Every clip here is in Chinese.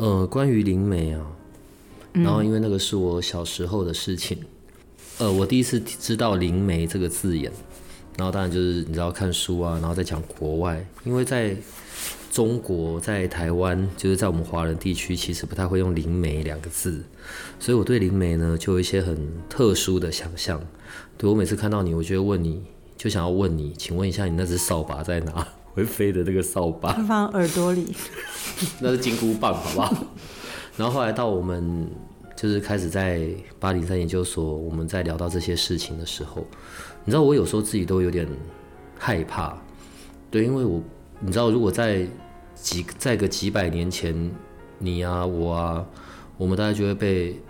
呃，关于灵媒啊，然后因为那个是我小时候的事情，呃，我第一次知道灵媒这个字眼，然后当然就是你知道看书啊，然后再讲国外，因为在中国在台湾，就是在我们华人地区，其实不太会用灵媒两个字，所以我对灵媒呢就有一些很特殊的想象。对我每次看到你，我就会问你，就想要问你，请问一下你那只扫把在哪？会飞的那个扫把放耳朵里，那是金箍棒，好不好？然后后来到我们就是开始在八零三研究所，我们在聊到这些事情的时候，你知道我有时候自己都有点害怕，对，因为我你知道，如果在几在个几百年前，你啊我啊，我们大概就会被。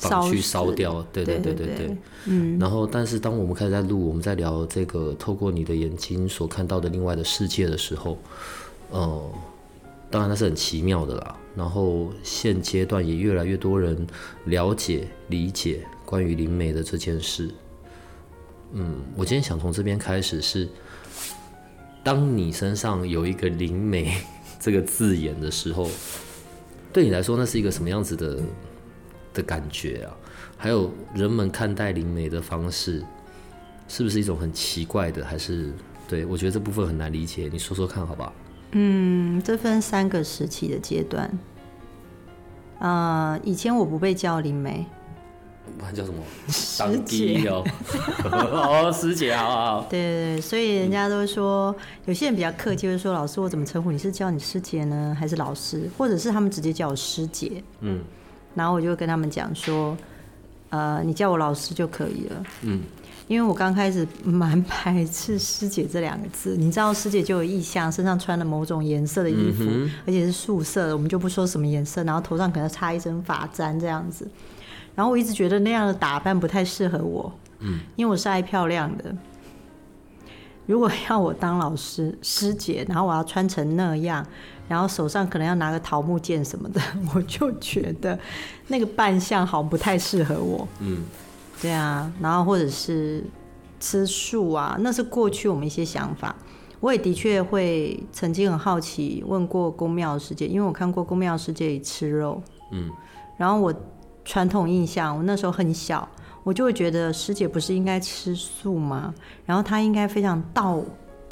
绑去烧掉，对对对对对，嗯。然后，但是当我们开始在录，我们在聊这个透过你的眼睛所看到的另外的世界的时候，呃，当然那是很奇妙的啦。然后现阶段也越来越多人了解、理解关于灵媒的这件事。嗯，我今天想从这边开始是，当你身上有一个灵媒这个字眼的时候，对你来说那是一个什么样子的？的感觉啊，还有人们看待灵媒的方式，是不是一种很奇怪的？还是对我觉得这部分很难理解，你说说看好不好？嗯，这分三个时期的阶段。呃，以前我不被叫灵媒，不然叫什么？师姐哦，哦，师姐，好好。对对对，所以人家都说，有些人比较客气，会说老师，我怎么称呼你？是叫你师姐呢，还是老师？或者是他们直接叫我师姐？嗯。然后我就跟他们讲说，呃，你叫我老师就可以了。嗯，因为我刚开始蛮排斥“师姐”这两个字。你知道，师姐就有意向，身上穿了某种颜色的衣服，而且是素色的，我们就不说什么颜色。然后头上可能插一身发簪这样子。然后我一直觉得那样的打扮不太适合我。嗯，因为我是爱漂亮的。如果要我当老师师姐，然后我要穿成那样。然后手上可能要拿个桃木剑什么的，我就觉得那个扮相好不太适合我。嗯，对啊。然后或者是吃素啊，那是过去我们一些想法。我也的确会曾经很好奇，问过宫庙师姐，因为我看过宫庙师姐吃肉。嗯。然后我传统印象，我那时候很小，我就会觉得师姐不是应该吃素吗？然后她应该非常道。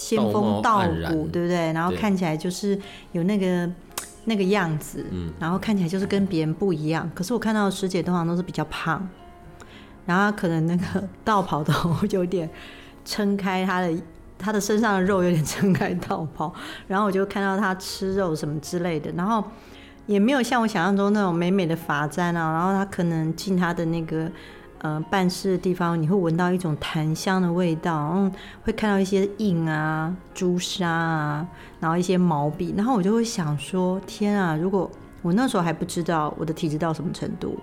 仙风道骨，对不对？然后看起来就是有那个那个样子，然后看起来就是跟别人不一样。可是我看到师姐通常都是比较胖，然后可能那个 道袍都 有点撑开她的，她的身上的肉有点撑开道袍。然后我就看到她吃肉什么之类的，然后也没有像我想象中那种美美的发簪啊。然后她可能进她的那个。呃，办事的地方你会闻到一种檀香的味道，嗯，会看到一些印啊、朱砂啊，然后一些毛笔，然后我就会想说：天啊！如果我那时候还不知道我的体质到什么程度，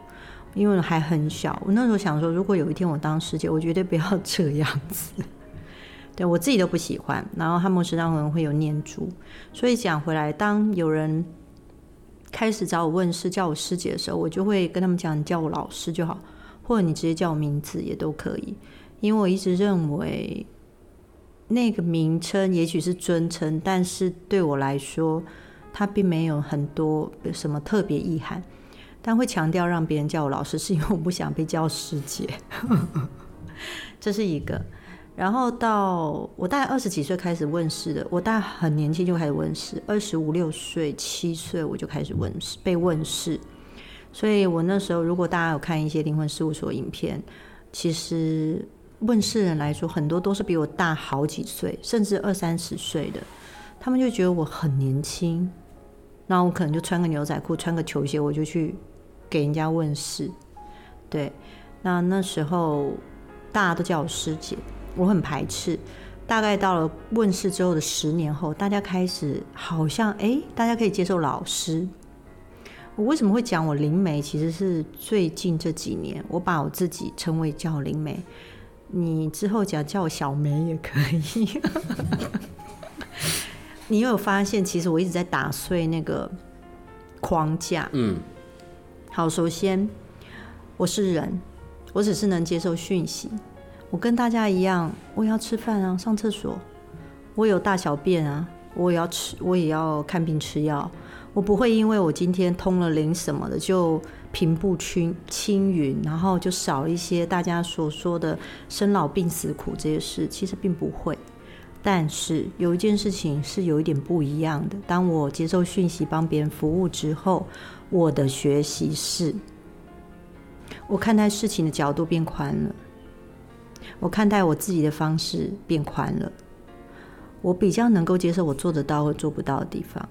因为还很小，我那时候想说，如果有一天我当师姐，我绝对不要这样子。对我自己都不喜欢，然后他们身上可能会有念珠，所以讲回来，当有人开始找我问事、叫我师姐的时候，我就会跟他们讲：你叫我老师就好。或者你直接叫我名字也都可以，因为我一直认为那个名称也许是尊称，但是对我来说，它并没有很多什么特别意涵。但会强调让别人叫我老师，是因为我不想被叫师姐，这是一个。然后到我大概二十几岁开始问世的，我大概很年轻就开始问世，二十五六岁、七岁我就开始问世，被问世。所以我那时候，如果大家有看一些灵魂事务所影片，其实问世人来说，很多都是比我大好几岁，甚至二三十岁的，他们就觉得我很年轻，那我可能就穿个牛仔裤，穿个球鞋，我就去给人家问世。对，那那时候大家都叫我师姐，我很排斥。大概到了问世之后的十年后，大家开始好像哎，大家可以接受老师。我为什么会讲我灵媒？其实是最近这几年，我把我自己称为叫灵媒。你之后讲叫我小梅也可以。你有发现，其实我一直在打碎那个框架。嗯。好，首先我是人，我只是能接受讯息。我跟大家一样，我也要吃饭啊，上厕所，我有大小便啊，我也要吃，我也要看病吃药。我不会因为我今天通了灵什么的就平步青青云，然后就少一些大家所说的生老病死苦这些事，其实并不会。但是有一件事情是有一点不一样的。当我接受讯息帮别人服务之后，我的学习是，我看待事情的角度变宽了，我看待我自己的方式变宽了，我比较能够接受我做得到或做不到的地方。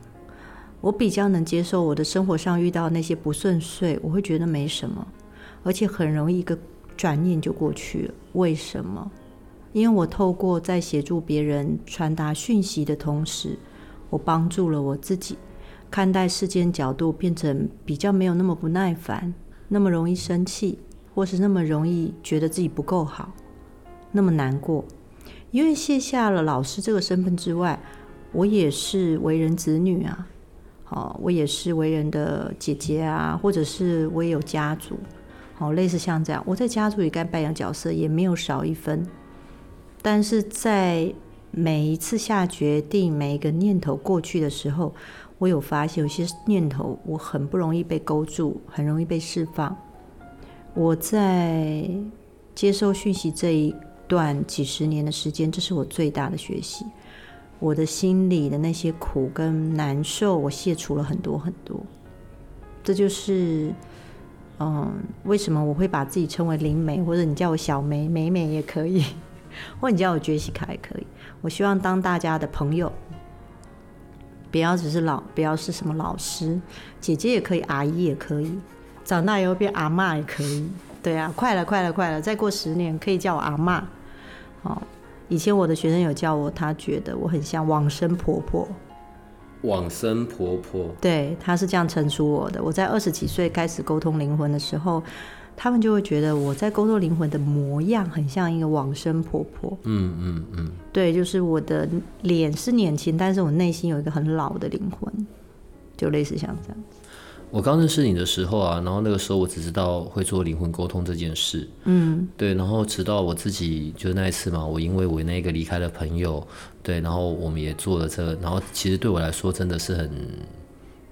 我比较能接受我的生活上遇到那些不顺遂，我会觉得没什么，而且很容易一个转念就过去了。为什么？因为我透过在协助别人传达讯息的同时，我帮助了我自己，看待事件角度变成比较没有那么不耐烦，那么容易生气，或是那么容易觉得自己不够好，那么难过。因为卸下了老师这个身份之外，我也是为人子女啊。哦，我也是为人的姐姐啊，或者是我也有家族，好，类似像这样，我在家族里该扮演角色也没有少一分，但是在每一次下决定，每一个念头过去的时候，我有发现有些念头我很不容易被勾住，很容易被释放。我在接受讯息这一段几十年的时间，这是我最大的学习。我的心里的那些苦跟难受，我卸除了很多很多。这就是，嗯，为什么我会把自己称为灵美，或者你叫我小梅、美美也可以，或者你叫我杰西卡也可以。我希望当大家的朋友，不要只是老，不要是什么老师、姐姐也可以，阿姨也可以，长大以后变阿妈也可以。对啊，快了，快了，快了，再过十年可以叫我阿妈，好。以前我的学生有叫我，他觉得我很像往生婆婆。往生婆婆，对，他是这样称呼我的。我在二十几岁开始沟通灵魂的时候，他们就会觉得我在沟通灵魂的模样很像一个往生婆婆。嗯嗯嗯，对，就是我的脸是年轻，但是我内心有一个很老的灵魂，就类似像这样子。我刚认识你的时候啊，然后那个时候我只知道会做灵魂沟通这件事，嗯，对，然后直到我自己就那一次嘛，我因为我那个离开的朋友，对，然后我们也做了这，然后其实对我来说真的是很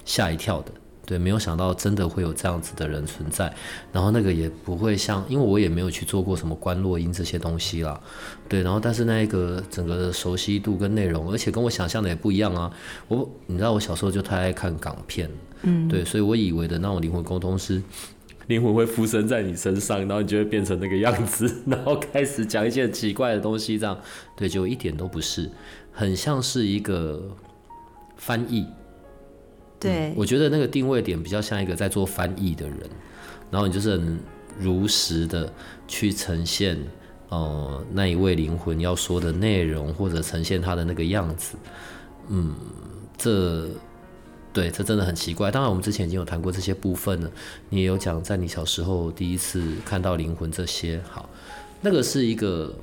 吓一跳的。对，没有想到真的会有这样子的人存在，然后那个也不会像，因为我也没有去做过什么观落音这些东西啦，对，然后但是那一个整个的熟悉度跟内容，而且跟我想象的也不一样啊。我你知道我小时候就太爱看港片，嗯，对，所以我以为的那种灵魂沟通是，灵魂会附身在你身上，然后你就会变成那个样子，然后开始讲一些奇怪的东西，这样，对，就一点都不是，很像是一个翻译。对，我觉得那个定位点比较像一个在做翻译的人，然后你就是很如实的去呈现，呃，那一位灵魂要说的内容，或者呈现他的那个样子。嗯，这，对，这真的很奇怪。当然，我们之前已经有谈过这些部分了，你也有讲，在你小时候第一次看到灵魂这些，好，那个是一个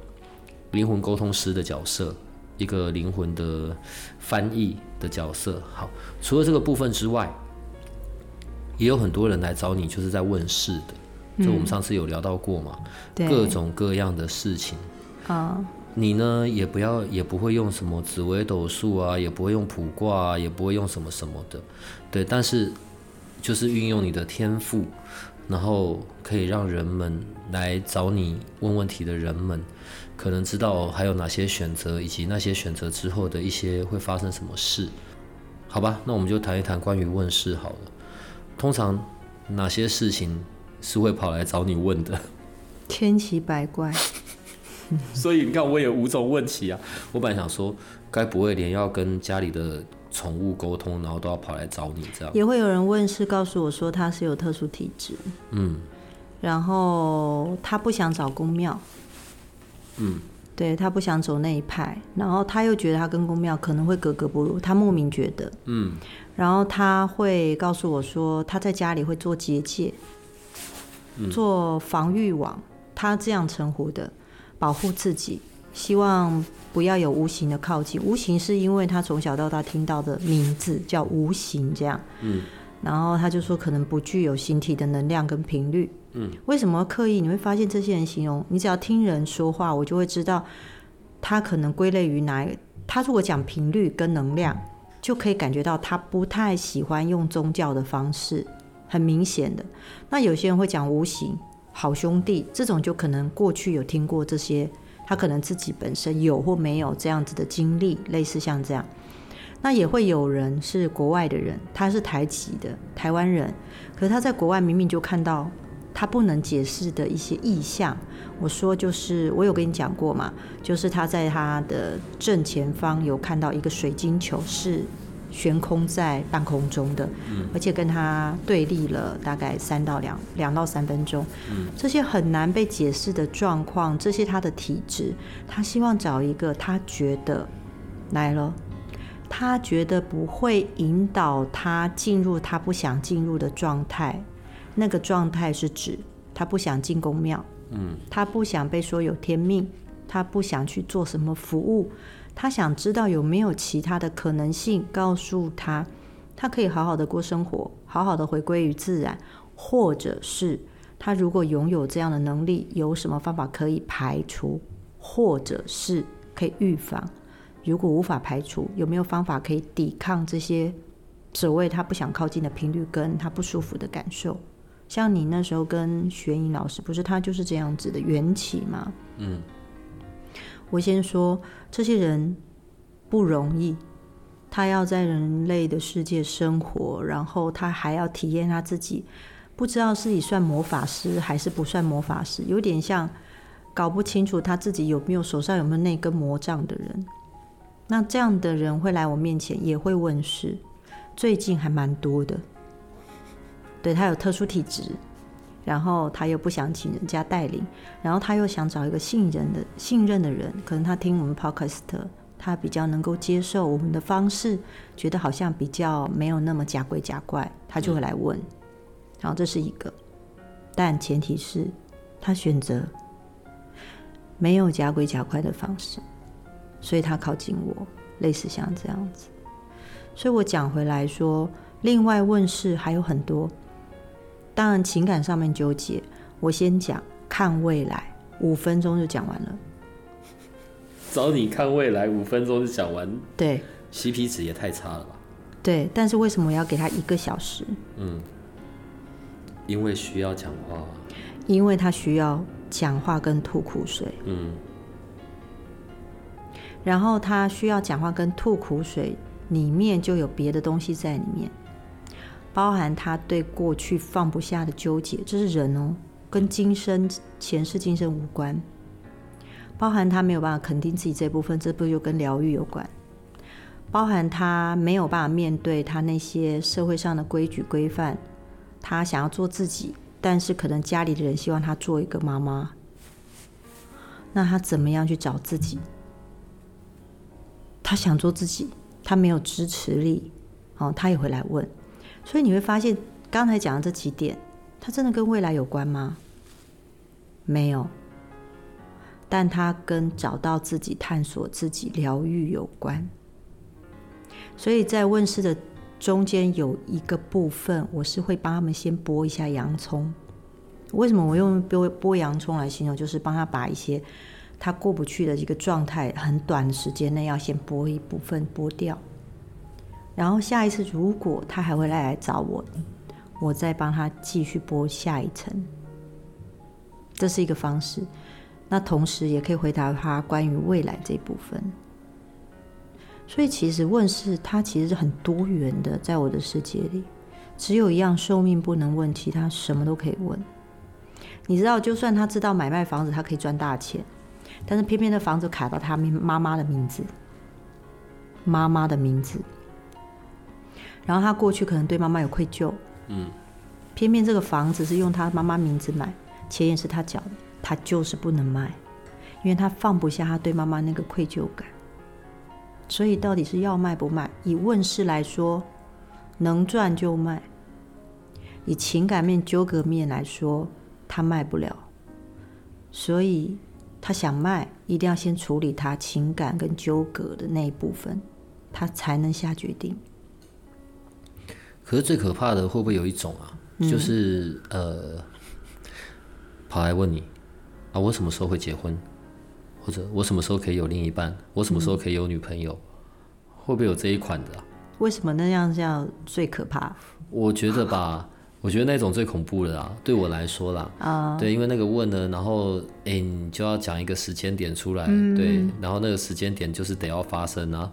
灵魂沟通师的角色。一个灵魂的翻译的角色。好，除了这个部分之外，也有很多人来找你，就是在问事的。就我们上次有聊到过嘛，各种各样的事情啊。你呢，也不要，也不会用什么紫微斗数啊，也不会用卜卦啊，也不会用什么什么的。对，但是就是运用你的天赋，然后可以让人们来找你问问题的人们。可能知道还有哪些选择，以及那些选择之后的一些会发生什么事，好吧？那我们就谈一谈关于问事好了。通常哪些事情是会跑来找你问的？千奇百怪。所以你看，我有五种问题啊。我本来想说，该不会连要跟家里的宠物沟通，然后都要跑来找你这样？也会有人问是，告诉我说他是有特殊体质，嗯，然后他不想找公庙。嗯，对他不想走那一派，然后他又觉得他跟公庙可能会格格不入，他莫名觉得，嗯，然后他会告诉我说，他在家里会做结界，做防御网，他这样称呼的，保护自己，希望不要有无形的靠近。无形是因为他从小到大听到的名字叫无形，这样，嗯，然后他就说可能不具有形体的能量跟频率。嗯，为什么刻意？你会发现这些人形容，你只要听人说话，我就会知道他可能归类于哪。他如果讲频率跟能量，就可以感觉到他不太喜欢用宗教的方式，很明显的。那有些人会讲无形好兄弟，这种就可能过去有听过这些，他可能自己本身有或没有这样子的经历，类似像这样。那也会有人是国外的人，他是台籍的台湾人，可是他在国外明明就看到。他不能解释的一些意象，我说就是我有跟你讲过嘛，就是他在他的正前方有看到一个水晶球是悬空在半空中的，而且跟他对立了大概三到两两到三分钟，这些很难被解释的状况，这些他的体质，他希望找一个他觉得来了，他觉得不会引导他进入他不想进入的状态。那个状态是指他不想进宫庙，嗯，他不想被说有天命，他不想去做什么服务，他想知道有没有其他的可能性，告诉他他可以好好的过生活，好好的回归于自然，或者是他如果拥有这样的能力，有什么方法可以排除，或者是可以预防？如果无法排除，有没有方法可以抵抗这些所谓他不想靠近的频率跟他不舒服的感受？像你那时候跟玄影老师，不是他就是这样子的缘起吗？嗯，我先说这些人不容易，他要在人类的世界生活，然后他还要体验他自己，不知道自己算魔法师还是不算魔法师，有点像搞不清楚他自己有没有手上有没有那根魔杖的人。那这样的人会来我面前，也会问事，最近还蛮多的。对他有特殊体质，然后他又不想请人家带领，然后他又想找一个信任的、信任的人。可能他听我们 podcast，他比较能够接受我们的方式，觉得好像比较没有那么假鬼假怪，他就会来问。然后这是一个，但前提是他选择没有假鬼假怪的方式，所以他靠近我，类似像这样子。所以我讲回来说，另外问世还有很多。当然，情感上面纠结，我先讲看未来，五分钟就讲完了。找你看未来，五分钟就讲完。对，CP 值也太差了吧？对，但是为什么要给他一个小时？嗯，因为需要讲话。因为他需要讲话跟吐苦水。嗯。然后他需要讲话跟吐苦水，里面就有别的东西在里面。包含他对过去放不下的纠结，这是人哦，跟今生前世今生无关。包含他没有办法肯定自己这部分，这不就跟疗愈有关？包含他没有办法面对他那些社会上的规矩规范，他想要做自己，但是可能家里的人希望他做一个妈妈，那他怎么样去找自己？他想做自己，他没有支持力，哦，他也会来问。所以你会发现，刚才讲的这几点，它真的跟未来有关吗？没有，但它跟找到自己、探索自己、疗愈有关。所以在问世的中间有一个部分，我是会帮他们先剥一下洋葱。为什么我用剥剥洋葱来形容？就是帮他把一些他过不去的一个状态，很短的时间内要先剥一部分剥掉。然后下一次如果他还会来来找我，我再帮他继续播下一层，这是一个方式。那同时也可以回答他关于未来这部分。所以其实问世它其实是很多元的，在我的世界里，只有一样寿命不能问，其他什么都可以问。你知道，就算他知道买卖房子他可以赚大钱，但是偏偏的房子卡到他妈妈的名字，妈妈的名字。然后他过去可能对妈妈有愧疚，嗯，偏偏这个房子是用他妈妈名字买，钱也是他缴的，他就是不能卖，因为他放不下他对妈妈那个愧疚感。所以到底是要卖不卖？以问世来说，能赚就卖；以情感面、纠葛面来说，他卖不了。所以他想卖，一定要先处理他情感跟纠葛的那一部分，他才能下决定。可是最可怕的会不会有一种啊？就是呃，跑来问你啊，我什么时候会结婚？或者我什么时候可以有另一半？我什么时候可以有女朋友？会不会有这一款的？为什么那样叫最可怕？我觉得吧，我觉得那种最恐怖的啊，对我来说啦，啊，对，因为那个问呢，然后哎，你就要讲一个时间点出来，对，然后那个时间点就是得要发生啊，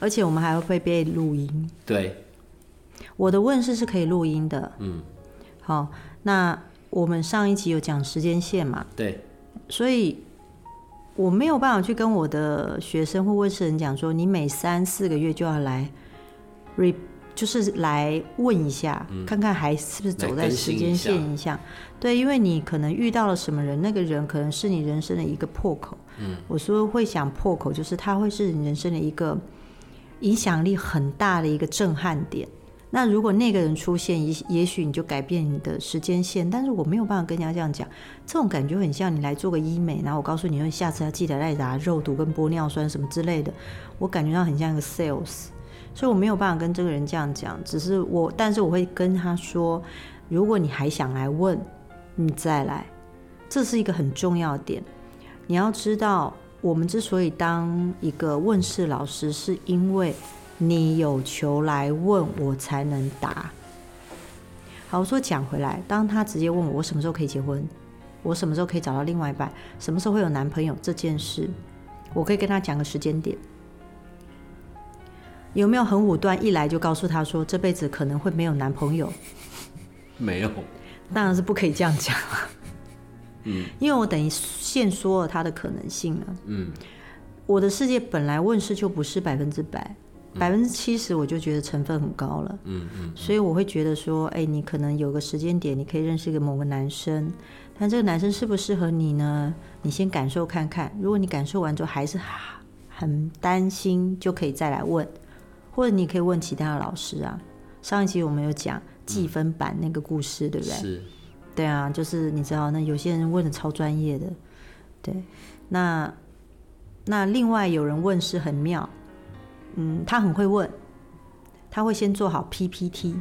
而且我们还会被录音。对，我的问世是可以录音的。嗯，好，那我们上一集有讲时间线嘛？对，所以。我没有办法去跟我的学生或问世人讲说，你每三四个月就要来，re 就是来问一下，看看还是不是走在时间线一下。对，因为你可能遇到了什么人，那个人可能是你人生的一个破口。嗯，我说会想破口，就是他会是你人生的一个影响力很大的一个震撼点。那如果那个人出现，也也许你就改变你的时间线。但是我没有办法跟人家这样讲，这种感觉很像你来做个医美，然后我告诉你，你下次要记得来打肉毒跟玻尿酸什么之类的。我感觉到很像一个 sales，所以我没有办法跟这个人这样讲。只是我，但是我会跟他说，如果你还想来问，你再来。这是一个很重要的点。你要知道，我们之所以当一个问世老师，是因为。你有求来问我才能答。好，我说讲回来，当他直接问我我什么时候可以结婚，我什么时候可以找到另外一半，什么时候会有男朋友这件事，我可以跟他讲个时间点。有没有很武断，一来就告诉他说这辈子可能会没有男朋友？没有，当然是不可以这样讲嗯，因为我等于限缩了他的可能性了。嗯，我的世界本来问世就不是百分之百。百分之七十我就觉得成分很高了，嗯嗯，所以我会觉得说，哎，你可能有个时间点，你可以认识一个某个男生，但这个男生适不适合你呢？你先感受看看，如果你感受完之后还是很担心，就可以再来问，或者你可以问其他的老师啊。上一集我们有讲计分版那个故事，对不对？是，对啊，就是你知道，那有些人问的超专业的，对，那那另外有人问是很妙。嗯，他很会问，他会先做好 PPT。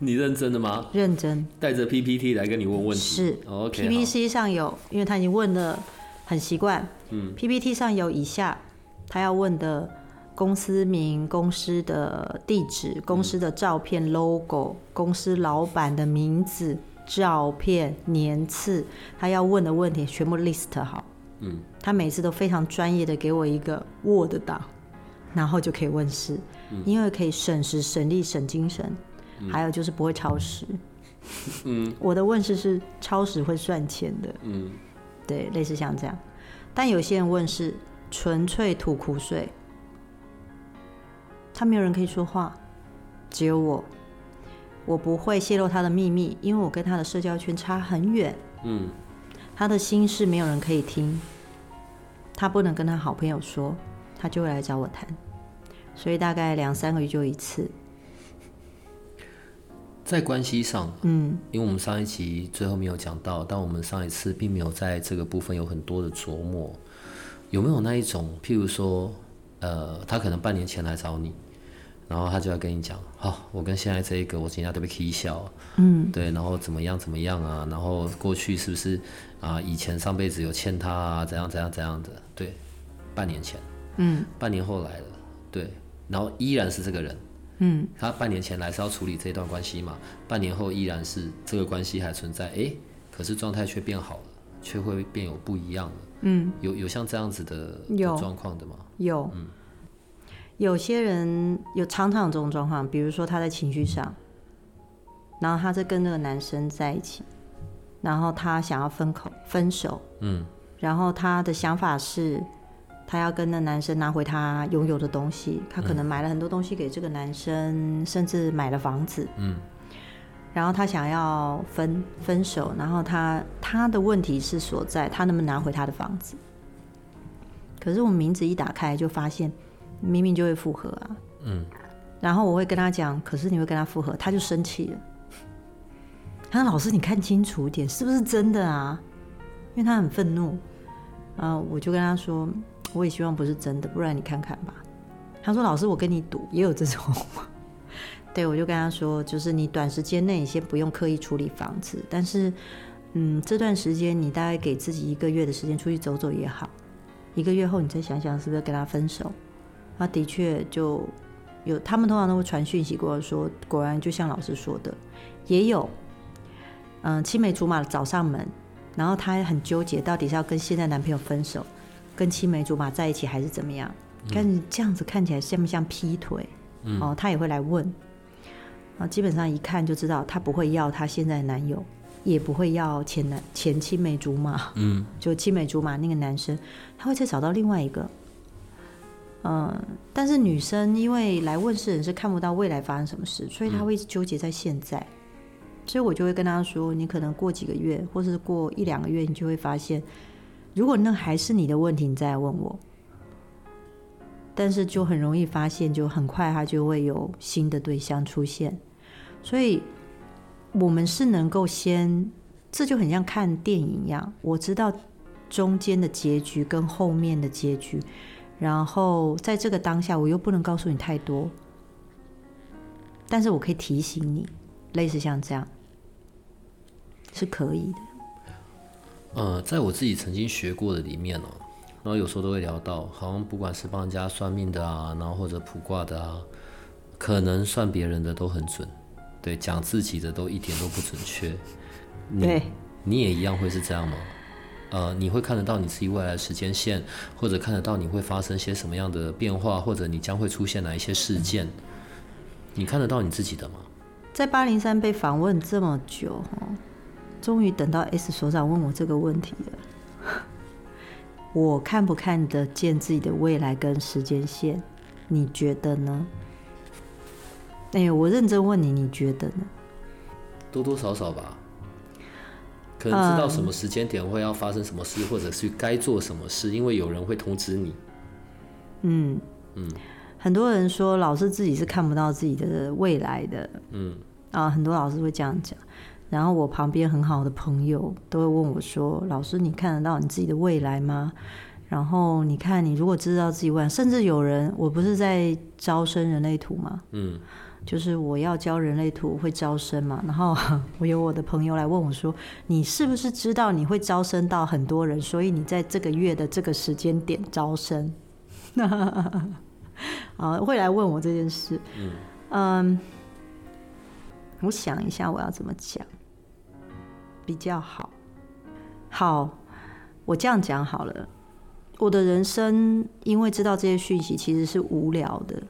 你认真的吗？认真。带着 PPT 来跟你问问题。是。OK。PPT 上有，因为他已经问了很习惯。嗯。PPT 上有以下他要问的公司名、公司的地址、公司的照片、logo、公司老板的名字、照片、年次，他要问的问题全部 list 好。嗯。他每次都非常专业的给我一个 Word 档。然后就可以问世，因为可以省时、省力、省精神，还有就是不会超时。嗯，我的问世是超时会算钱的。嗯，对，类似像这样。但有些人问世纯粹吐苦水，他没有人可以说话，只有我。我不会泄露他的秘密，因为我跟他的社交圈差很远。嗯，他的心事没有人可以听，他不能跟他好朋友说，他就会来找我谈。所以大概两三个月就一次，在关系上，嗯，因为我们上一集最后没有讲到，但我们上一次并没有在这个部分有很多的琢磨，有没有那一种，譬如说，呃，他可能半年前来找你，然后他就要跟你讲，好，我跟现在这一个，我今天特别 K 笑，嗯，对，然后怎么样怎么样啊，然后过去是不是啊，以前上辈子有欠他啊，怎样怎样怎样的，对，半年前，嗯，半年后来了，对。然后依然是这个人，嗯，他半年前来是要处理这段关系嘛，半年后依然是这个关系还存在，哎，可是状态却变好了，却会变有不一样了，嗯，有有像这样子的状况的吗？有，嗯，有些人有常常有这种状况，比如说他在情绪上，然后他在跟那个男生在一起，然后他想要分口分手，嗯，然后他的想法是。他要跟那男生拿回他拥有的东西，他可能买了很多东西给这个男生，甚至买了房子。嗯。然后他想要分分手，然后他他的问题是所在，他能不能拿回他的房子？可是我们名字一打开就发现，明明就会复合啊。嗯。然后我会跟他讲，可是你会跟他复合，他就生气了。他说：“老师，你看清楚一点，是不是真的啊？”因为他很愤怒。啊，我就跟他说：“我也希望不是真的，不然你看看吧。”他说：“老师，我跟你赌，也有这种。”对，我就跟他说，就是你短时间内先不用刻意处理房子，但是，嗯，这段时间你大概给自己一个月的时间出去走走也好，一个月后你再想想是不是跟他分手。他的确就有，他们通常都会传讯息过来说，果然就像老师说的，也有，嗯，青梅竹马找上门，然后他很纠结，到底是要跟现在男朋友分手，跟青梅竹马在一起还是怎么样？但是这样子看起来像不像劈腿？哦，他也会来问。啊，基本上一看就知道，他不会要他现在的男友，也不会要前男前青梅竹马，嗯，就青梅竹马那个男生，他会再找到另外一个。嗯，但是女生因为来问事人是看不到未来发生什么事，所以他会一直纠结在现在。所以我就会跟他说，你可能过几个月，或是过一两个月，你就会发现，如果那还是你的问题，你再来问我。但是就很容易发现，就很快他就会有新的对象出现，所以我们是能够先，这就很像看电影一样，我知道中间的结局跟后面的结局，然后在这个当下，我又不能告诉你太多，但是我可以提醒你，类似像这样是可以的。呃，在我自己曾经学过的里面呢。然后有时候都会聊到，好像不管是帮人家算命的啊，然后或者卜卦的啊，可能算别人的都很准，对，讲自己的都一点都不准确。对，你也一样会是这样吗？呃，你会看得到你自己未来的时间线，或者看得到你会发生些什么样的变化，或者你将会出现哪一些事件？你看得到你自己的吗？在八零三被访问这么久，终于等到 S 所长问我这个问题了。我看不看得见自己的未来跟时间线？你觉得呢？哎，我认真问你，你觉得呢？多多少少吧，可能知道什么时间点会要发生什么事，或者是该做什么事，因为有人会通知你。嗯嗯，很多人说老师自己是看不到自己的未来的。嗯啊，很多老师会这样讲。然后我旁边很好的朋友都会问我说：“老师，你看得到你自己的未来吗？然后你看，你如果知道自己未来，甚至有人，我不是在招生人类图吗？嗯，就是我要教人类图会招生嘛。然后 我有我的朋友来问我说：你是不是知道你会招生到很多人？所以你在这个月的这个时间点招生？啊，会来问我这件事。嗯，我想一下我要怎么讲。”比较好，好，我这样讲好了。我的人生因为知道这些讯息，其实是无聊的。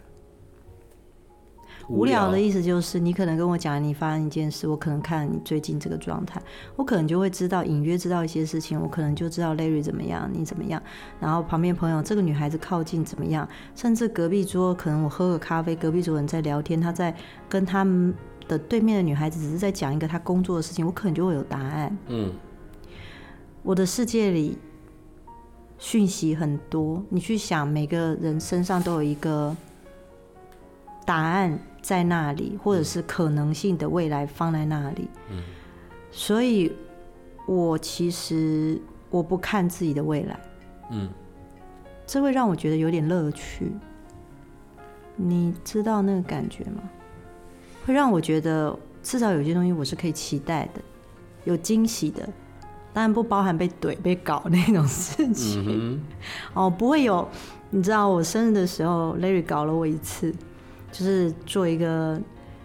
无聊的意思就是，你可能跟我讲你发生一件事，我可能看你最近这个状态，我可能就会知道隐约知道一些事情，我可能就知道 Larry 怎么样，你怎么样，然后旁边朋友这个女孩子靠近怎么样，甚至隔壁桌可能我喝个咖啡，隔壁桌人在聊天，他在跟他们。的对面的女孩子只是在讲一个她工作的事情，我可能就会有答案。嗯，我的世界里讯息很多，你去想，每个人身上都有一个答案在那里，或者是可能性的未来放在那里。嗯，所以我其实我不看自己的未来。嗯，这会让我觉得有点乐趣。你知道那个感觉吗？会让我觉得，至少有些东西我是可以期待的，有惊喜的，当然不包含被怼、被搞那种事情。哦，不会有。你知道，我生日的时候，Larry 搞了我一次，就是做一个，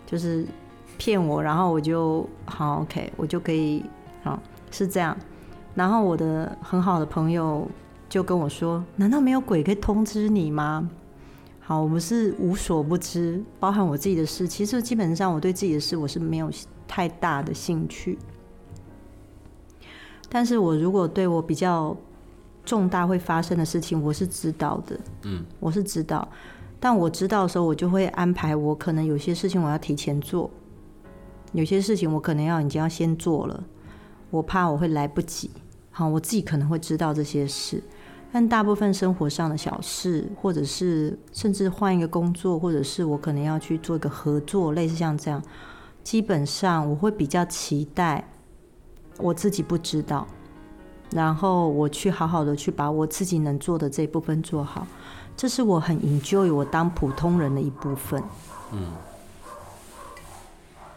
就是骗我，然后我就好 OK，我就可以好是这样。然后我的很好的朋友就跟我说：“难道没有鬼可以通知你吗？”好，我们是无所不知，包含我自己的事。其实基本上，我对自己的事我是没有太大的兴趣。但是我如果对我比较重大会发生的事情，我是知道的。嗯，我是知道。但我知道的时候，我就会安排我可能有些事情我要提前做。有些事情我可能要已经要先做了，我怕我会来不及。好，我自己可能会知道这些事，但大部分生活上的小事，或者是甚至换一个工作，或者是我可能要去做一个合作，类似像这样，基本上我会比较期待我自己不知道，然后我去好好的去把我自己能做的这一部分做好，这是我很 enjoy 我当普通人的一部分。嗯。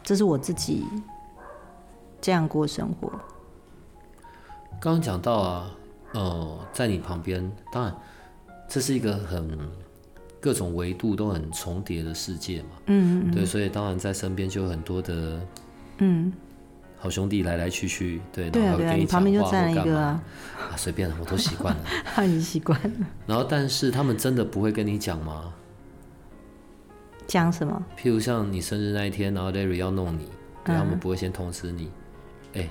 这是我自己这样过生活。刚刚讲到啊，呃，在你旁边，当然这是一个很各种维度都很重叠的世界嘛。嗯嗯。对，所以当然在身边就有很多的嗯好兄弟来来去去，对，然后跟你旁边就站了一个啊，随便了，我都习惯了。他已经习惯了。然后，但是他们真的不会跟你讲吗？讲什么？譬如像你生日那一天，然后 Larry 要弄你，他们不会先通知你，哎，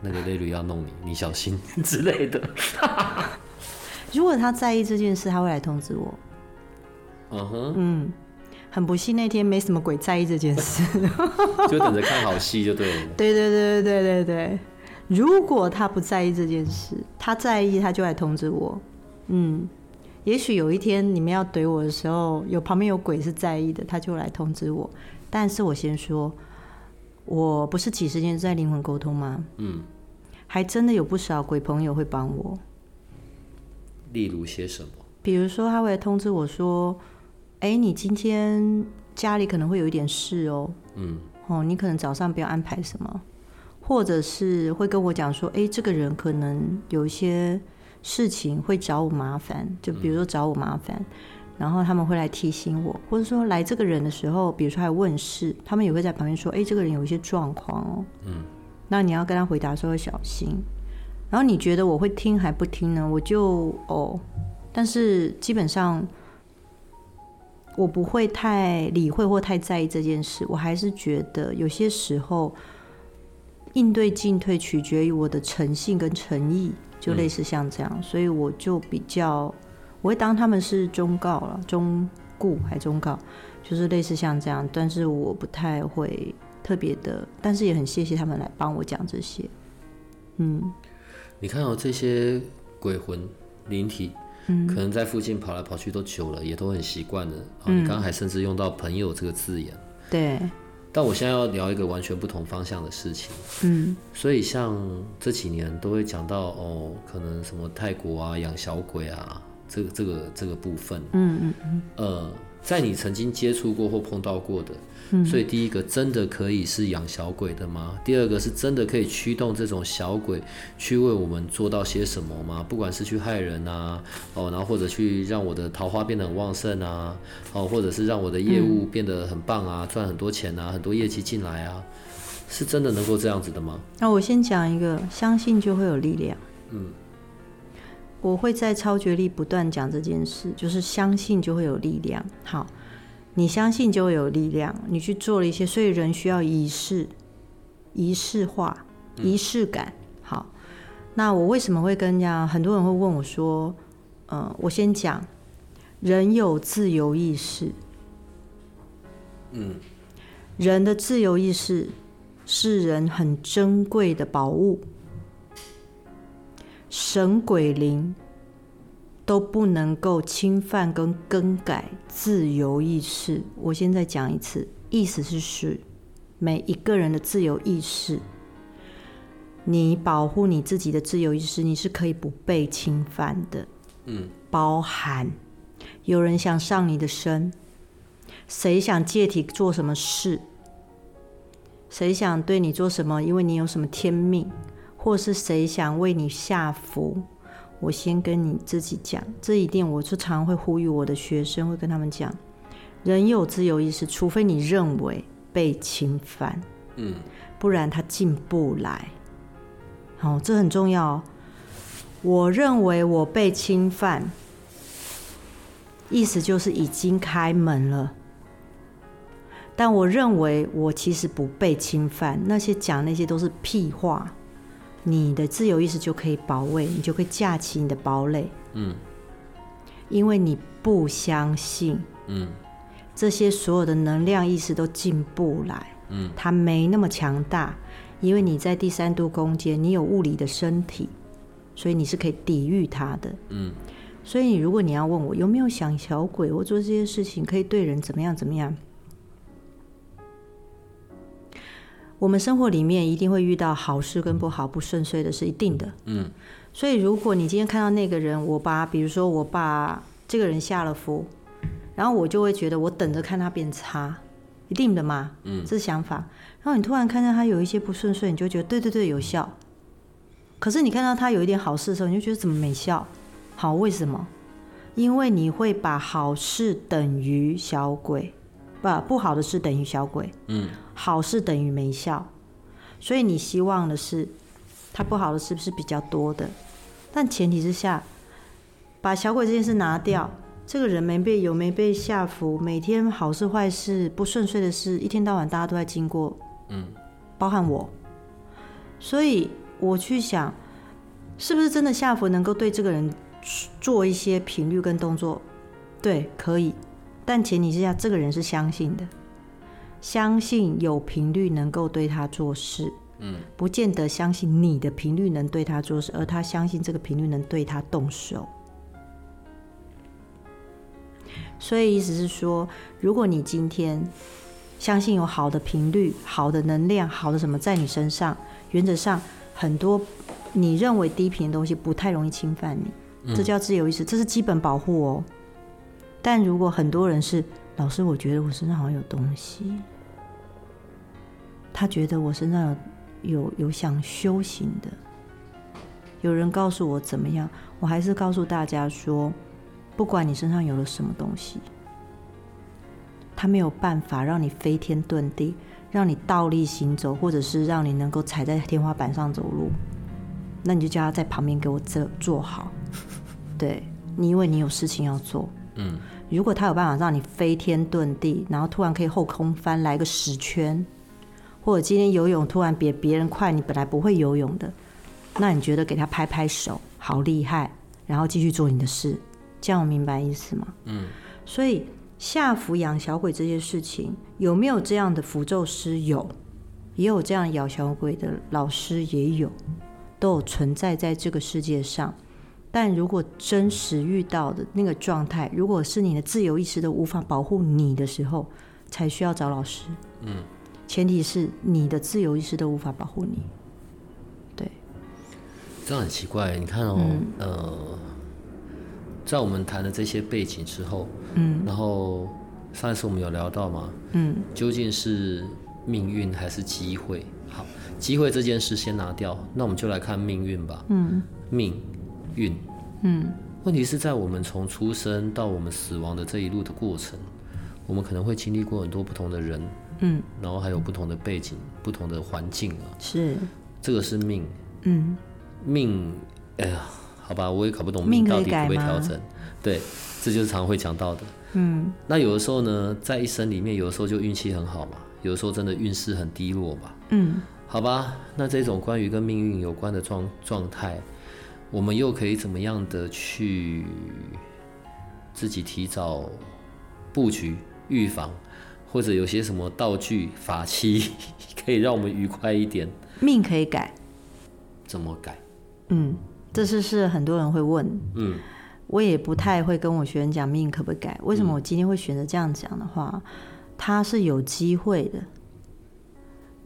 那个 Larry 要弄你，你小心 之类的。如果他在意这件事，他会来通知我。嗯哼，嗯，很不幸那天没什么鬼在意这件事，就等着看好戏就对了。对对对对对对对，如果他不在意这件事，他在意他就来通知我。嗯。也许有一天你们要怼我的时候，有旁边有鬼是在意的，他就来通知我。但是我先说，我不是几十年在灵魂沟通吗？嗯，还真的有不少鬼朋友会帮我。例如些什么？比如说他会通知我说：“哎，你今天家里可能会有一点事哦。”嗯，哦，你可能早上不要安排什么，或者是会跟我讲说：“哎，这个人可能有一些。”事情会找我麻烦，就比如说找我麻烦，然后他们会来提醒我，或者说来这个人的时候，比如说还问事，他们也会在旁边说：“哎，这个人有一些状况哦。”嗯，那你要跟他回答说要小心。然后你觉得我会听还不听呢？我就哦，但是基本上我不会太理会或太在意这件事。我还是觉得有些时候应对进退取决于我的诚信跟诚意。就类似像这样，所以我就比较，我会当他们是忠告了，忠固还忠告，就是类似像这样，但是我不太会特别的，但是也很谢谢他们来帮我讲这些。嗯，你看到这些鬼魂灵体，嗯，可能在附近跑来跑去都久了，也都很习惯了。嗯，你刚刚还甚至用到朋友这个字眼，对。但我现在要聊一个完全不同方向的事情，嗯，所以像这几年都会讲到哦，可能什么泰国啊养小鬼啊，这个这个这个部分，嗯嗯嗯，呃，在你曾经接触过或碰到过的。所以第一个真的可以是养小鬼的吗？第二个是真的可以驱动这种小鬼去为我们做到些什么吗？不管是去害人啊，哦，然后或者去让我的桃花变得很旺盛啊，哦，或者是让我的业务变得很棒啊，赚很多钱啊，很多业绩进来啊，是真的能够这样子的吗？那我先讲一个，相信就会有力量。嗯，我会在超觉力不断讲这件事，就是相信就会有力量。好。你相信就会有力量，你去做了一些，所以人需要仪式、仪式化、仪式感。好，那我为什么会跟人家？很多人会问我说：“呃，我先讲，人有自由意识，嗯，人的自由意识是人很珍贵的宝物，神鬼灵。”都不能够侵犯跟更改自由意识。我现在讲一次，意思是是每一个人的自由意识，你保护你自己的自由意识，你是可以不被侵犯的。嗯，包含有人想上你的身，谁想借体做什么事，谁想对你做什么，因为你有什么天命，或是谁想为你下符。我先跟你自己讲这一点，我就常会呼吁我的学生，会跟他们讲：人有自由意识，除非你认为被侵犯，嗯，不然他进不来。好，这很重要。我认为我被侵犯，意思就是已经开门了。但我认为我其实不被侵犯，那些讲那些都是屁话。你的自由意识就可以保卫，你就可以架起你的堡垒。嗯，因为你不相信，嗯，这些所有的能量意识都进不来。嗯，它没那么强大，因为你在第三度空间，你有物理的身体，所以你是可以抵御它的，嗯。所以如果你要问我有没有想小鬼我做这些事情可以对人怎么样怎么样，我们生活里面一定会遇到好事跟不好不顺遂的是一定的，嗯。所以如果你今天看到那个人，我把比如说我把这个人下了符。然后我就会觉得，我等着看他变差，一定的嘛，嗯，这是想法。然后你突然看到他有一些不顺遂，你就觉得对对对有效。可是你看到他有一点好事的时候，你就觉得怎么没效？好，为什么？因为你会把好事等于小鬼，不不好的事等于小鬼，嗯，好事等于没效。所以你希望的是，他不好的是不是比较多的？但前提之下，把小鬼这件事拿掉。这个人没被有没被下服，每天好事坏事不顺遂的事，一天到晚大家都在经过，嗯，包含我，所以我去想，是不是真的下服能够对这个人做一些频率跟动作？对，可以，但前提之下，这个人是相信的，相信有频率能够对他做事，嗯，不见得相信你的频率能对他做事，而他相信这个频率能对他动手。所以意思是说，如果你今天相信有好的频率、好的能量、好的什么在你身上，原则上很多你认为低频的东西不太容易侵犯你，这叫自由意识，这是基本保护哦。但如果很多人是老师，我觉得我身上好像有东西，他觉得我身上有有有想修行的，有人告诉我怎么样，我还是告诉大家说。不管你身上有了什么东西，他没有办法让你飞天遁地，让你倒立行走，或者是让你能够踩在天花板上走路，那你就叫他在旁边给我坐坐好。对你，因为你有事情要做。嗯，如果他有办法让你飞天遁地，然后突然可以后空翻来个十圈，或者今天游泳突然比别人快，你本来不会游泳的，那你觉得给他拍拍手，好厉害，然后继续做你的事。这样明白意思吗？嗯，所以下符养小鬼这些事情，有没有这样的符咒师？有，也有这样咬小鬼的老师也有，都有存在在这个世界上。但如果真实遇到的那个状态，如果是你的自由意识都无法保护你的时候，才需要找老师。嗯，前提是你的自由意识都无法保护你。对，这样很奇怪。你看哦，呃。在我们谈了这些背景之后，嗯，然后上一次我们有聊到嘛，嗯，究竟是命运还是机会？好，机会这件事先拿掉，那我们就来看命运吧，嗯，命运，嗯，问题是在我们从出生到我们死亡的这一路的过程，我们可能会经历过很多不同的人，嗯，然后还有不同的背景、不同的环境啊，是，这个是命，嗯，命，哎呀。好吧，我也搞不懂命到底会不会调整。对，这就是常会讲到的。嗯，那有的时候呢，在一生里面，有的时候就运气很好嘛，有的时候真的运势很低落嘛。嗯，好吧，那这种关于跟命运有关的状状态，我们又可以怎么样的去自己提早布局、预防，或者有些什么道具、法器 可以让我们愉快一点？命可以改，怎么改？嗯。这是是很多人会问，嗯，我也不太会跟我学员讲命可不可以改。为什么我今天会选择这样讲的话？他是有机会的，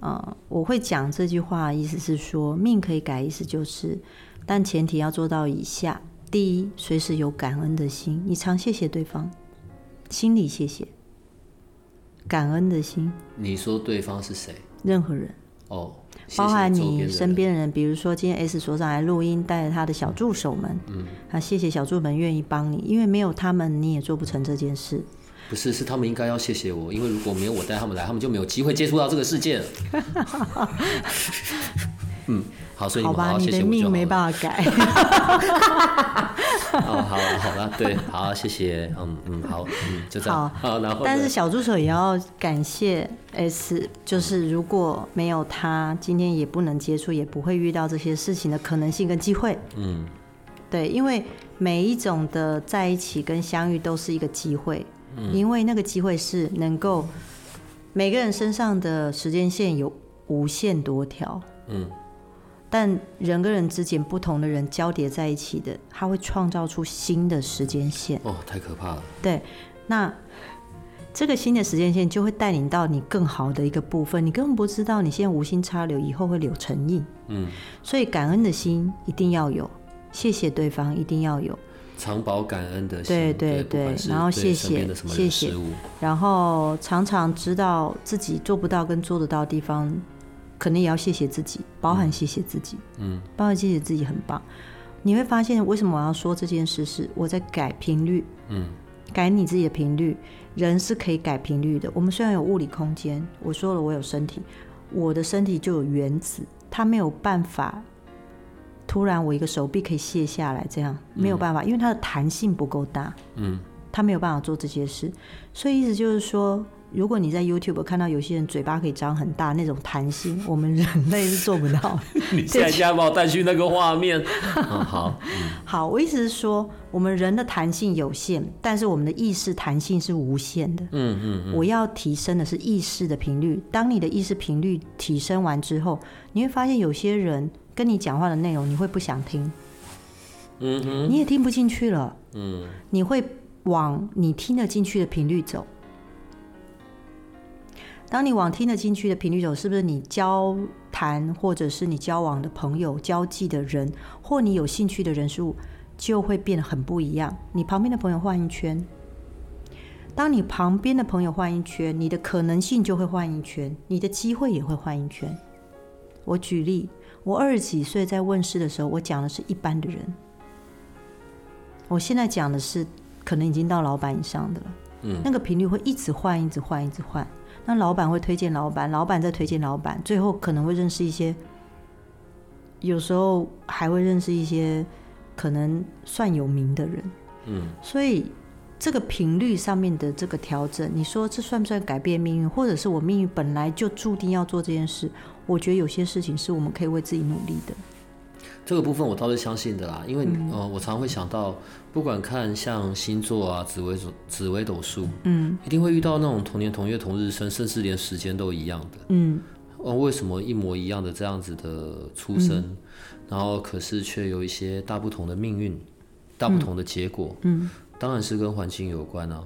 啊，我会讲这句话，意思是说命可以改，意思就是，但前提要做到以下：第一，随时有感恩的心，你常谢谢对方，心里谢谢，感恩的心。你说对方是谁？任何人。哦。包含你身边的人，比如说今天 S 所长来录音，带着他的小助手们，嗯，啊，谢谢小助们愿意帮你，因为没有他们你也做不成这件事。不是，是他们应该要谢谢我，因为如果没有我带他们来，他们就没有机会接触到这个世界了。嗯。好，所以好吧，你的命没办法改。哦，好了好了，对，好，谢谢，嗯嗯，好，嗯，就这样。好，然后，但是小助手也要感谢 S，就是如果没有他，今天也不能接触，也不会遇到这些事情的可能性跟机会。嗯，对，因为每一种的在一起跟相遇都是一个机会，因为那个机会是能够每个人身上的时间线有无限多条，嗯，但人跟人之间不同的人交叠在一起的，他会创造出新的时间线。哦，太可怕了。对，那这个新的时间线就会带领到你更好的一个部分，你根本不知道你现在无心插柳，以后会柳成荫。嗯，所以感恩的心一定要有，谢谢对方一定要有。常保感恩的心，对对对，然后谢谢谢谢，然后常常知道自己做不到跟做得到的地方，可能也要谢谢自己，包含谢谢自己，嗯，包含谢谢自己很棒。你会发现为什么我要说这件事？是我在改频率，嗯，改你自己的频率。人是可以改频率的。我们虽然有物理空间，我说了我有身体，我的身体就有原子，它没有办法。突然，我一个手臂可以卸下来，这样没有办法，因为它的弹性不够大。嗯，它没有办法做这些事，所以意思就是说。如果你在 YouTube 看到有些人嘴巴可以张很大那种弹性，我们人类是做不到。你现在把我带去那个画面。好，好，我意思是说，我们人的弹性有限，但是我们的意识弹性是无限的。嗯嗯。我要提升的是意识的频率。当你的意识频率提升完之后，你会发现有些人跟你讲话的内容你会不想听。嗯哼。你也听不进去了。嗯。你会往你听得进去的频率走。当你往听得进去的频率走，是不是你交谈或者是你交往的朋友、交际的人，或你有兴趣的人数，就会变得很不一样？你旁边的朋友换一圈，当你旁边的朋友换一圈，你的可能性就会换一圈，你的机会也会换一圈。我举例，我二十几岁在问世的时候，我讲的是一般的人，我现在讲的是可能已经到老板以上的了。嗯，那个频率会一直换，一直换，一直换。那老板会推荐老板，老板再推荐老板，最后可能会认识一些，有时候还会认识一些可能算有名的人。嗯，所以这个频率上面的这个调整，你说这算不算改变命运？或者是我命运本来就注定要做这件事？我觉得有些事情是我们可以为自己努力的。这个部分我倒是相信的啦，因为呃，我常会想到，不管看像星座啊、紫微斗、紫微斗数，嗯，一定会遇到那种同年同月同日生，甚至连时间都一样的，嗯，哦，为什么一模一样的这样子的出生，然后可是却有一些大不同的命运、大不同的结果，嗯，当然是跟环境有关啊，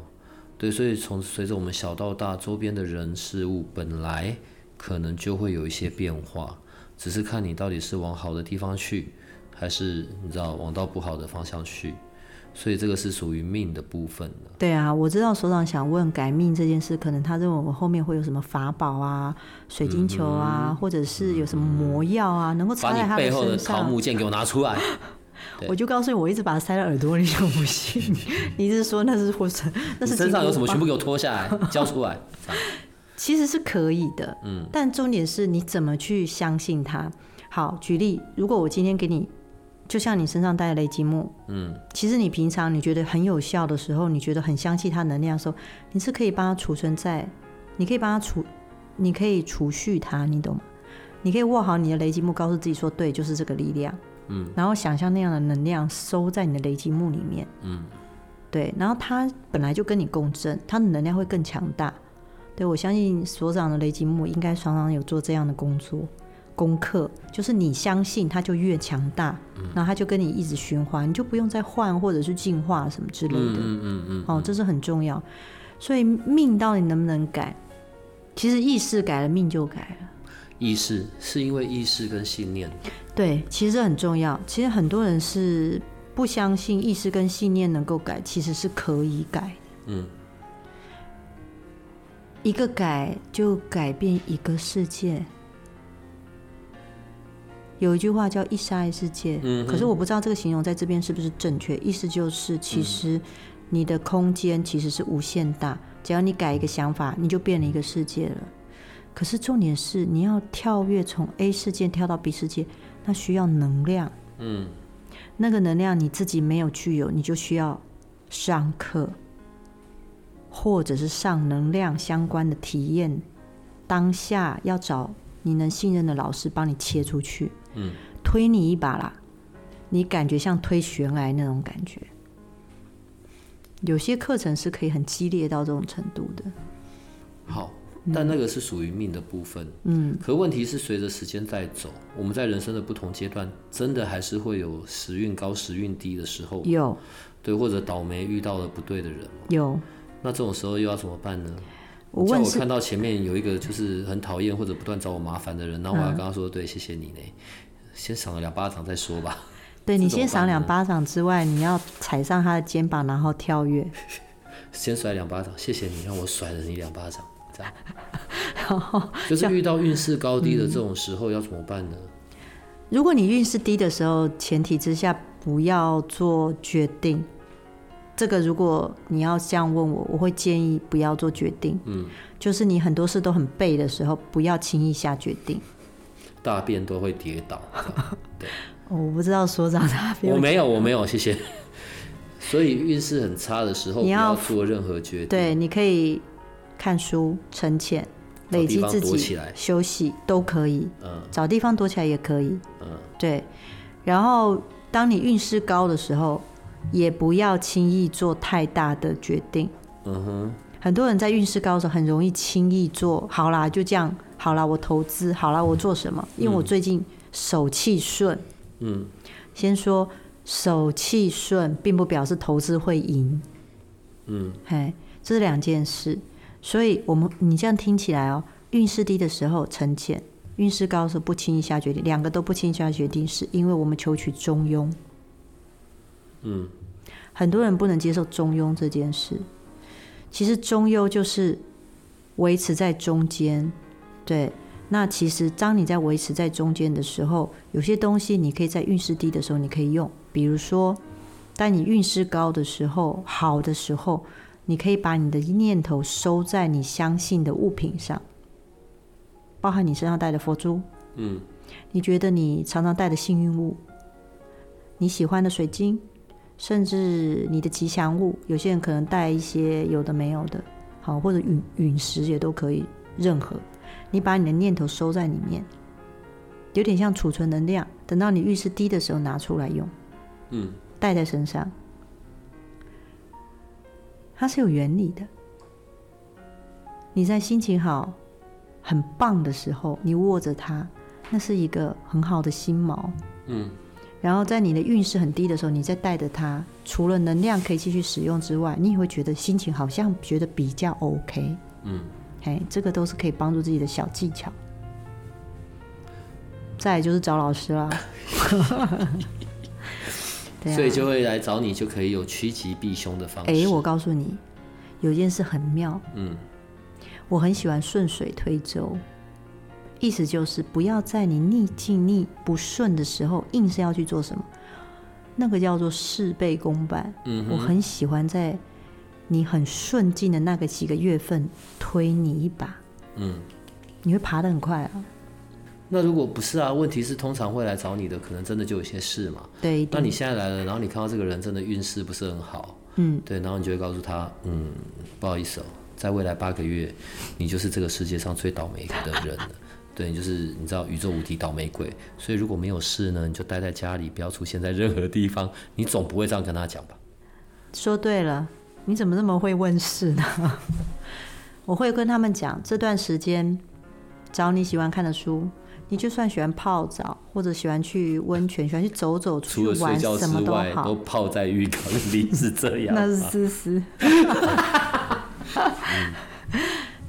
对，所以从随着我们小到大，周边的人事物本来可能就会有一些变化。只是看你到底是往好的地方去，还是你知道往到不好的方向去，所以这个是属于命的部分的。对啊，我知道所长想问改命这件事，可能他认为我后面会有什么法宝啊、水晶球啊，或者是有什么魔药啊，能够插在他背后的桃木剑给我拿出来。我就告诉你，我一直把它塞在耳朵里，就不信。你是说那是或者那是身上有什么，全部给我脱下来交出来。其实是可以的，嗯，但重点是你怎么去相信它。好，举例，如果我今天给你，就像你身上带的雷击木，嗯，其实你平常你觉得很有效的时候，你觉得很相信它能量的时候，你是可以帮它储存在，你可以帮它储，你可以储蓄它，你懂吗？你可以握好你的雷击木，告诉自己说，对，就是这个力量，嗯，然后想象那样的能量收在你的雷击木里面，嗯，对，然后它本来就跟你共振，它的能量会更强大。对，我相信所长的雷吉木应该常常有做这样的工作功课，就是你相信它就越强大，然后它就跟你一直循环，你就不用再换或者是进化什么之类的。嗯嗯嗯。哦，这是很重要。所以命到底能不能改？其实意识改了，命就改了。意识是因为意识跟信念。对，其实很重要。其实很多人是不相信意识跟信念能够改，其实是可以改的。嗯。一个改就改变一个世界。有一句话叫“一沙一世界”，可是我不知道这个形容在这边是不是正确。意思就是，其实你的空间其实是无限大，只要你改一个想法，你就变了一个世界了。可是重点是，你要跳跃从 A 世界跳到 B 世界，那需要能量。嗯，那个能量你自己没有具有，你就需要上课。或者是上能量相关的体验，当下要找你能信任的老师帮你切出去，嗯，推你一把啦，你感觉像推悬崖那种感觉。有些课程是可以很激烈到这种程度的。好，但那个是属于命的部分。嗯，可问题是随着时间在走，我们在人生的不同阶段，真的还是会有时运高、时运低的时候。有，对，或者倒霉遇到了不对的人。有。那这种时候又要怎么办呢？我问我看到前面有一个就是很讨厌或者不断找我麻烦的人，然后我要跟他说：“对，谢谢你呢，先赏了两巴掌再说吧。”对你先赏两巴掌之外，你要踩上他的肩膀，然后跳跃。先甩两巴掌，谢谢你让我甩了你两巴掌，这样。然后 就是遇到运势高低的这种时候要怎么办呢？如果你运势低的时候，前提之下不要做决定。这个如果你要这样问我，我会建议不要做决定。嗯，就是你很多事都很背的时候，不要轻易下决定。大便都会跌倒。对。我不知道所长大便。我没有，我没有，谢谢。所以运势很差的时候，你要做任何决定。对，你可以看书、沉潜、累积自己、休息都可以。嗯，找地方躲起来也可以。嗯，对。然后，当你运势高的时候，也不要轻易做太大的决定。嗯哼。很多人在运势高的时候，很容易轻易做。好啦，就这样。好啦，我投资。好啦，我做什么？因为我最近手气顺。嗯，先说手气顺，并不表示投资会赢。嗯，嘿，这是两件事。所以，我们你这样听起来哦，运势低的时候沉潜，运势高的时候不轻易下决定，两个都不轻易下决定，是因为我们求取中庸。嗯，很多人不能接受中庸这件事。其实中庸就是维持在中间，对。那其实，当你在维持在中间的时候，有些东西你可以在运势低的时候你可以用。比如说，当你运势高的时候、好的时候，你可以把你的念头收在你相信的物品上，包含你身上带的佛珠，嗯，你觉得你常常带的幸运物，你喜欢的水晶，甚至你的吉祥物。有些人可能带一些有的没有的，好，或者陨陨石也都可以，任何。你把你的念头收在里面，有点像储存能量，等到你运势低的时候拿出来用。嗯，带在身上，它是有原理的。你在心情好、很棒的时候，你握着它，那是一个很好的心锚。嗯，然后在你的运势很低的时候，你再带着它，除了能量可以继续使用之外，你也会觉得心情好像觉得比较 OK。嗯。哎，这个都是可以帮助自己的小技巧。再就是找老师啦，所以就会来找你，就可以有趋吉避凶的方式。哎，我告诉你，有件事很妙。嗯，我很喜欢顺水推舟，意思就是不要在你逆境、逆不顺的时候，硬是要去做什么，那个叫做事倍功半。嗯，我很喜欢在。你很顺境的那个几个月份，推你一把，嗯，你会爬得很快啊。那如果不是啊？问题是通常会来找你的，可能真的就有些事嘛。对。那你现在来了，然后你看到这个人真的运势不是很好，嗯，对，然后你就会告诉他，嗯，不好意思哦，在未来八个月，你就是这个世界上最倒霉的人了。对，就是你知道宇宙无敌倒霉鬼，所以如果没有事呢，你就待在家里，不要出现在任何地方。你总不会这样跟他讲吧？说对了。你怎么那么会问事呢？我会跟他们讲，这段时间找你喜欢看的书，你就算喜欢泡澡或者喜欢去温泉，喜欢去走走、出去玩，什么都好，都泡在浴缸里是这样。那是思思。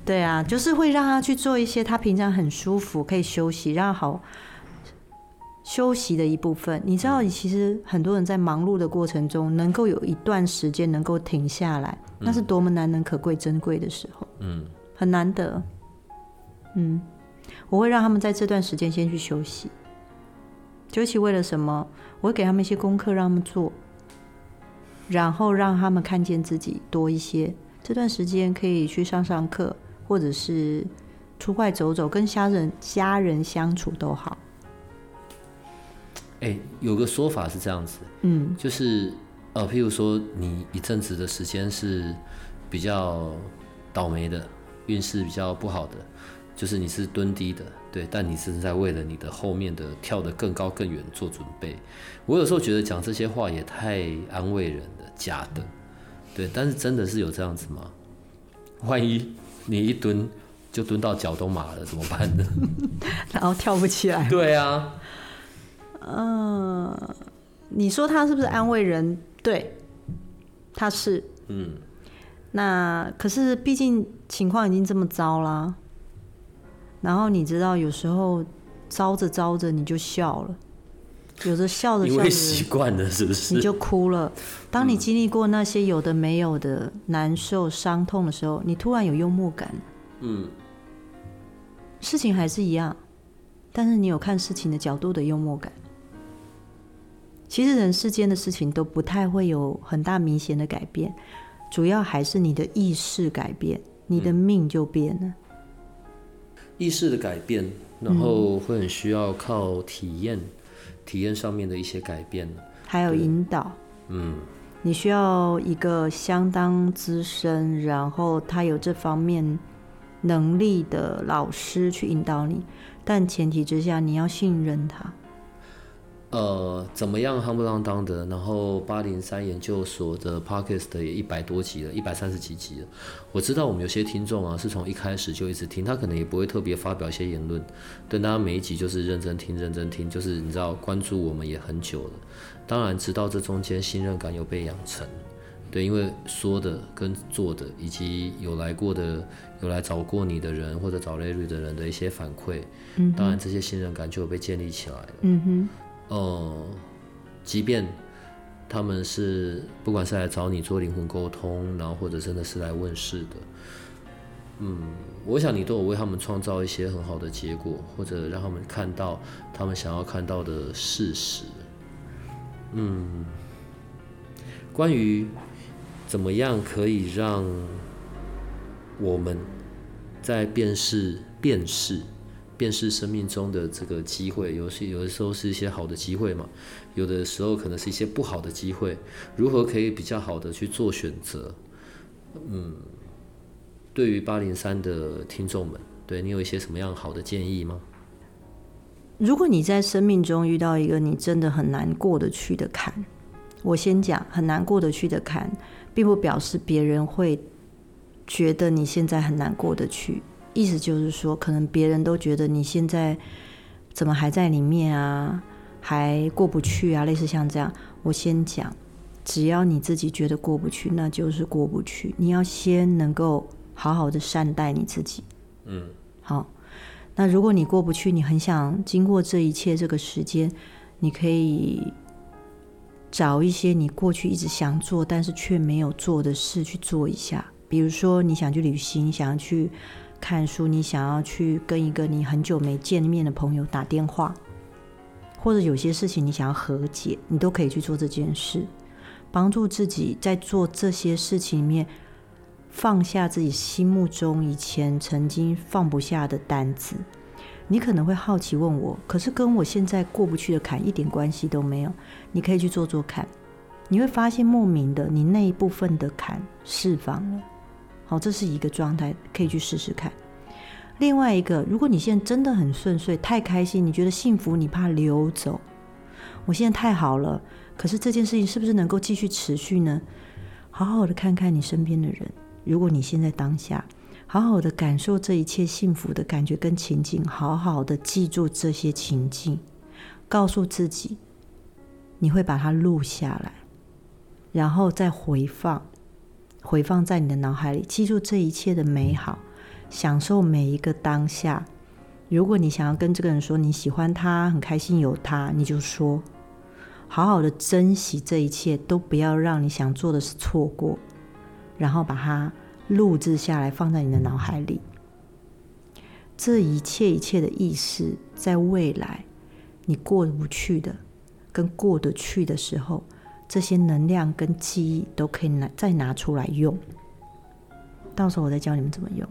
对啊，就是会让他去做一些他平常很舒服、可以休息、让好。休息的一部分，你知道，其实很多人在忙碌的过程中，能够有一段时间能够停下来，那是多么难能可贵、珍贵的时候，嗯，很难得，嗯，我会让他们在这段时间先去休息，究其为了什么？我会给他们一些功课让他们做，然后让他们看见自己多一些，这段时间可以去上上课，或者是出外走走，跟家人家人相处都好。哎，有个说法是这样子，嗯，就是呃，譬如说你一阵子的时间是比较倒霉的，运势比较不好的，就是你是蹲低的，对，但你是在为了你的后面的跳得更高更远做准备。我有时候觉得讲这些话也太安慰人了，假的，对，但是真的是有这样子吗？万一你一蹲。就蹲到脚都麻了，怎么办呢？然后跳不起来。对啊，嗯，你说他是不是安慰人？对，他是。嗯。那可是，毕竟情况已经这么糟啦。然后你知道，有时候糟着糟着你就笑了，有的笑着笑着习惯了，是不是？你就哭了。当你经历过那些有的没有的难受、伤痛的时候，你突然有幽默感。嗯。事情还是一样，但是你有看事情的角度的幽默感。其实人世间的事情都不太会有很大明显的改变。主要还是你的意识改变，你的命就变了。意识的改变，然后会很需要靠体验，体验上面的一些改变，还有引导。嗯，你需要一个相当资深，然后他有这方面能力的老师去引导你，但前提之下你要信任他。呃，怎么样，夯不啷当的？然后八零三研究所的 podcast 也一百多集了，一百三十几集了。我知道我们有些听众啊，是从一开始就一直听，他可能也不会特别发表一些言论，但大家每一集就是认真听，认真听，就是你知道关注我们也很久了。当然，直到这中间信任感有被养成，对，因为说的跟做的，以及有来过的、有来找过你的人或者找 Larry 的人的一些反馈，嗯，当然这些信任感就有被建立起来了，嗯哼。呃，即便他们是不管是来找你做灵魂沟通，然后或者真的是来问事的，嗯，我想你都有为他们创造一些很好的结果，或者让他们看到他们想要看到的事实。嗯，关于怎么样可以让我们在辨识辨识。便是生命中的这个机会，有些有的时候是一些好的机会嘛，有的时候可能是一些不好的机会。如何可以比较好的去做选择？嗯，对于八零三的听众们，对你有一些什么样好的建议吗？如果你在生命中遇到一个你真的很难过得去的坎，我先讲很难过得去的坎，并不表示别人会觉得你现在很难过得去。意思就是说，可能别人都觉得你现在怎么还在里面啊，还过不去啊，类似像这样。我先讲，只要你自己觉得过不去，那就是过不去。你要先能够好好的善待你自己。嗯，好。那如果你过不去，你很想经过这一切这个时间，你可以找一些你过去一直想做但是却没有做的事去做一下。比如说，你想去旅行，想要去。看书，你想要去跟一个你很久没见面的朋友打电话，或者有些事情你想要和解，你都可以去做这件事，帮助自己在做这些事情里面放下自己心目中以前曾经放不下的担子。你可能会好奇问我，可是跟我现在过不去的坎一点关系都没有。你可以去做做看，你会发现莫名的你那一部分的坎释放了。好，这是一个状态，可以去试试看。另外一个，如果你现在真的很顺遂，太开心，你觉得幸福，你怕流走。我现在太好了，可是这件事情是不是能够继续持续呢？好好的看看你身边的人，如果你现在当下，好好的感受这一切幸福的感觉跟情境，好好的记住这些情境，告诉自己，你会把它录下来，然后再回放。回放在你的脑海里，记住这一切的美好，享受每一个当下。如果你想要跟这个人说你喜欢他，很开心有他，你就说，好好的珍惜这一切，都不要让你想做的事错过。然后把它录制下来，放在你的脑海里。这一切一切的意识，在未来你过不去的，跟过得去的时候。这些能量跟记忆都可以拿再拿出来用，到时候我再教你们怎么用。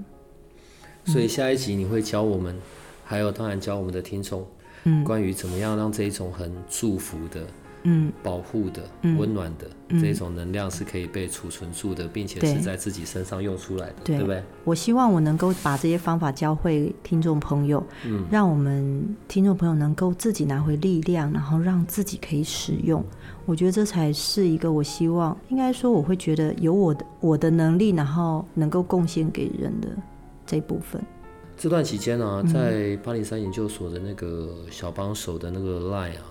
所以下一集你会教我们，还有当然教我们的听众，嗯，关于怎么样让这一种很祝福的。嗯，保护的、温暖的这种能量是可以被储存住的，并且是在自己身上用出来的，对。不对？我希望我能够把这些方法教会听众朋友，嗯，让我们听众朋友能够自己拿回力量，然后让自己可以使用。我觉得这才是一个我希望，应该说我会觉得有我的我的能力，然后能够贡献给人的这部分。这段期间呢，在八零三研究所的那个小帮手的那个 line 啊，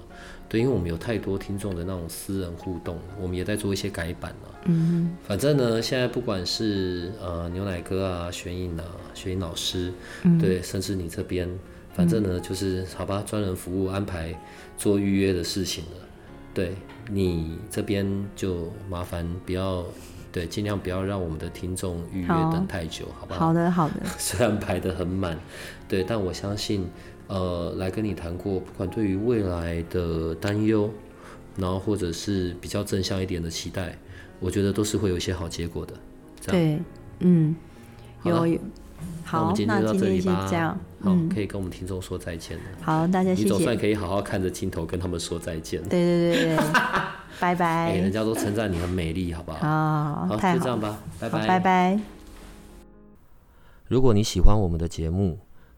对，因为我们有太多听众的那种私人互动，我们也在做一些改版啊。嗯反正呢，现在不管是呃牛奶哥啊、玄影啊、玄影老师，对，甚至你这边，反正呢就是好吧，专人服务安排做预约的事情了。对你这边就麻烦不要。对，尽量不要让我们的听众预约等太久，好不好？好的，好的。虽然排得很满，对，但我相信，呃，来跟你谈过，不管对于未来的担忧，然后或者是比较正向一点的期待，我觉得都是会有一些好结果的。对，嗯，有有。好，我们今天就到这里吧。好，可以跟我们听众说再见了。好，大家谢谢。你总算可以好好看着镜头跟他们说再见。对对对对，拜拜。人家都称赞你很美丽，好不好？好，好，就这样吧，拜拜，拜拜。如果你喜欢我们的节目，